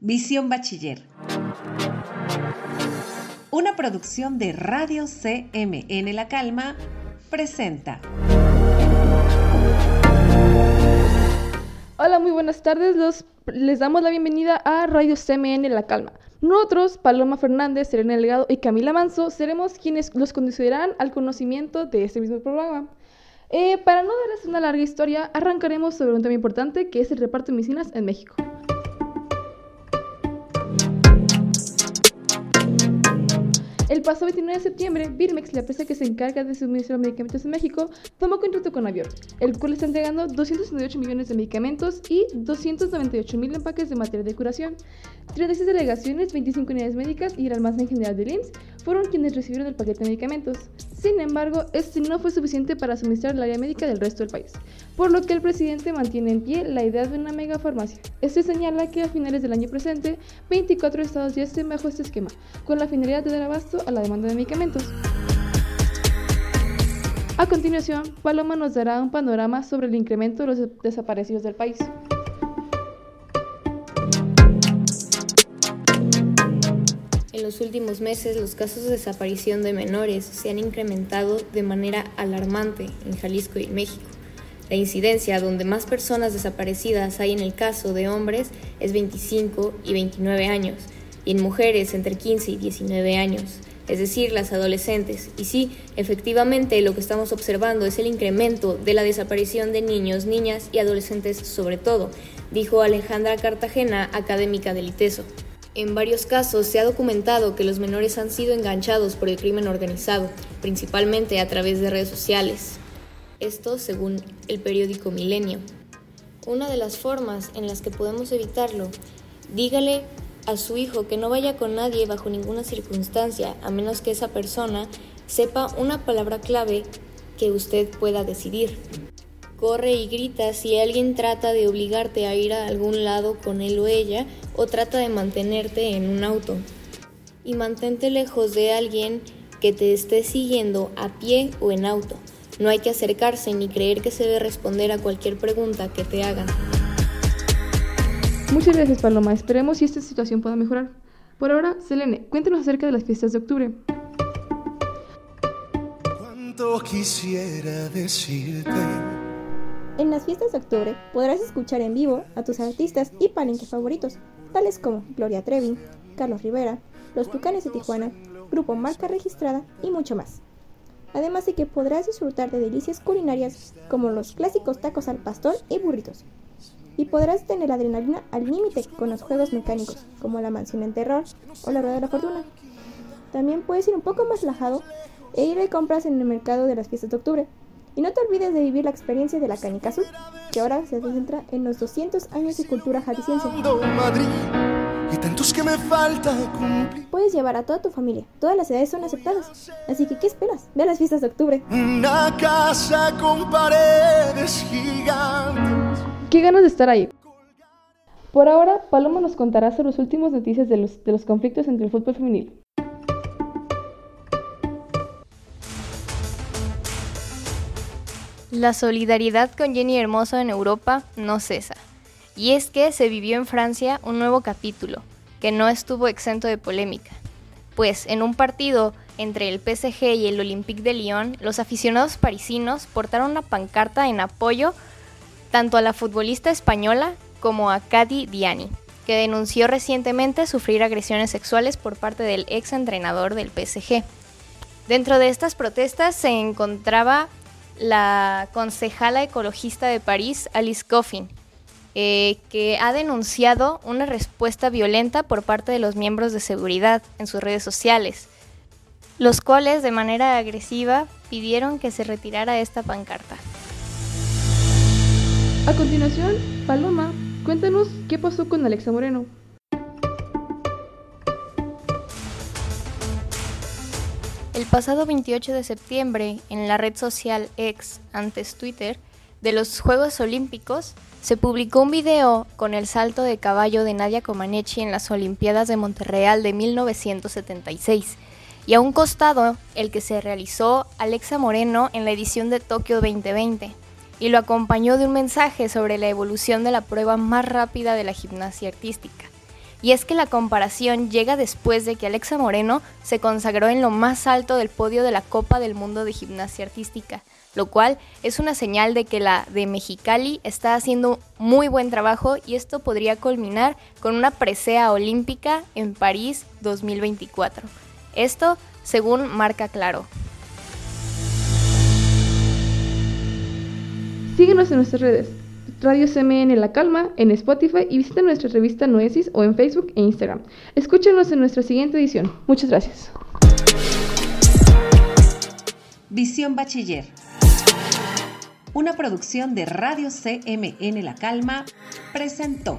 Visión Bachiller. Una producción de Radio CMN La Calma presenta. Hola, muy buenas tardes. Les damos la bienvenida a Radio CMN La Calma. Nosotros, Paloma Fernández, Serena Delgado y Camila Manso, seremos quienes los conducirán al conocimiento de este mismo programa. Eh, para no darles una larga historia, arrancaremos sobre un tema importante que es el reparto de medicinas en México. El pasado 29 de septiembre, Birmex, la empresa que se encarga de suministrar medicamentos en México, tomó contrato con Avior, el cual está entregando 268 millones de medicamentos y 298 mil empaques de material de curación. 36 delegaciones, 25 unidades médicas y el almacén general de IMSS fueron quienes recibieron el paquete de medicamentos. Sin embargo, este no fue suficiente para suministrar la área médica del resto del país, por lo que el presidente mantiene en pie la idea de una mega farmacia. Este señala que a finales del año presente, 24 estados ya estén bajo este esquema, con la finalidad de dar abasto a la demanda de medicamentos. A continuación, Paloma nos dará un panorama sobre el incremento de los desaparecidos del país. En los últimos meses, los casos de desaparición de menores se han incrementado de manera alarmante en Jalisco y México. La incidencia donde más personas desaparecidas hay en el caso de hombres es 25 y 29 años, y en mujeres entre 15 y 19 años es decir, las adolescentes. Y sí, efectivamente lo que estamos observando es el incremento de la desaparición de niños, niñas y adolescentes sobre todo, dijo Alejandra Cartagena, académica del ITESO. En varios casos se ha documentado que los menores han sido enganchados por el crimen organizado, principalmente a través de redes sociales. Esto según el periódico Milenio. Una de las formas en las que podemos evitarlo, dígale a su hijo que no vaya con nadie bajo ninguna circunstancia, a menos que esa persona sepa una palabra clave que usted pueda decidir. Corre y grita si alguien trata de obligarte a ir a algún lado con él o ella o trata de mantenerte en un auto. Y mantente lejos de alguien que te esté siguiendo a pie o en auto. No hay que acercarse ni creer que se debe responder a cualquier pregunta que te hagan. Muchas gracias, Paloma. Esperemos si esta situación pueda mejorar. Por ahora, Selene, cuéntanos acerca de las fiestas de octubre. Cuánto quisiera decirte. En las fiestas de octubre podrás escuchar en vivo a tus artistas y palenques favoritos, tales como Gloria Trevi, Carlos Rivera, Los Tucanes de Tijuana, Grupo Marca Registrada y mucho más. Además de que podrás disfrutar de delicias culinarias como los clásicos tacos al pastor y burritos, y podrás tener adrenalina al límite con los juegos mecánicos, como la mansión en terror o la rueda de la fortuna. También puedes ir un poco más relajado e ir de compras en el mercado de las fiestas de octubre. Y no te olvides de vivir la experiencia de la canica azul, que ahora se centra en los 200 años de cultura jalisciense. Y tantos que me falta Puedes llevar a toda tu familia, todas las edades son aceptadas. Así que, ¿qué esperas? Ve a las fiestas de octubre. Una casa con paredes gigantes Qué ganas de estar ahí. Por ahora, Paloma nos contará sobre las últimas noticias de los, de los conflictos entre el fútbol femenil. La solidaridad con Jenny Hermoso en Europa no cesa. Y es que se vivió en Francia un nuevo capítulo, que no estuvo exento de polémica. Pues en un partido entre el PSG y el Olympique de Lyon, los aficionados parisinos portaron una pancarta en apoyo tanto a la futbolista española como a Cady Diani, que denunció recientemente sufrir agresiones sexuales por parte del ex entrenador del PSG. Dentro de estas protestas se encontraba la concejala ecologista de París, Alice Coffin, eh, que ha denunciado una respuesta violenta por parte de los miembros de seguridad en sus redes sociales, los cuales de manera agresiva pidieron que se retirara esta pancarta. A continuación, Paloma, cuéntanos qué pasó con Alexa Moreno. El pasado 28 de septiembre, en la red social X, antes Twitter, de los Juegos Olímpicos, se publicó un video con el salto de caballo de Nadia Comaneci en las Olimpiadas de Monterreal de 1976 y a un costado el que se realizó Alexa Moreno en la edición de Tokio 2020. y lo acompañó de un mensaje sobre la evolución de la prueba más rápida de la gimnasia artística. Y es que la comparación llega después de que Alexa Moreno se consagró en lo más alto del podio de la Copa del Mundo de Gimnasia Artística, lo cual es una señal de que la de Mexicali está haciendo muy buen trabajo y esto podría culminar con una presea olímpica en París 2024. Esto según marca claro. Síguenos en nuestras redes, Radio CMN La Calma, en Spotify y visita nuestra revista Noesis o en Facebook e Instagram. Escúchanos en nuestra siguiente edición. Muchas gracias. Visión Bachiller. Una producción de Radio CMN La Calma presentó.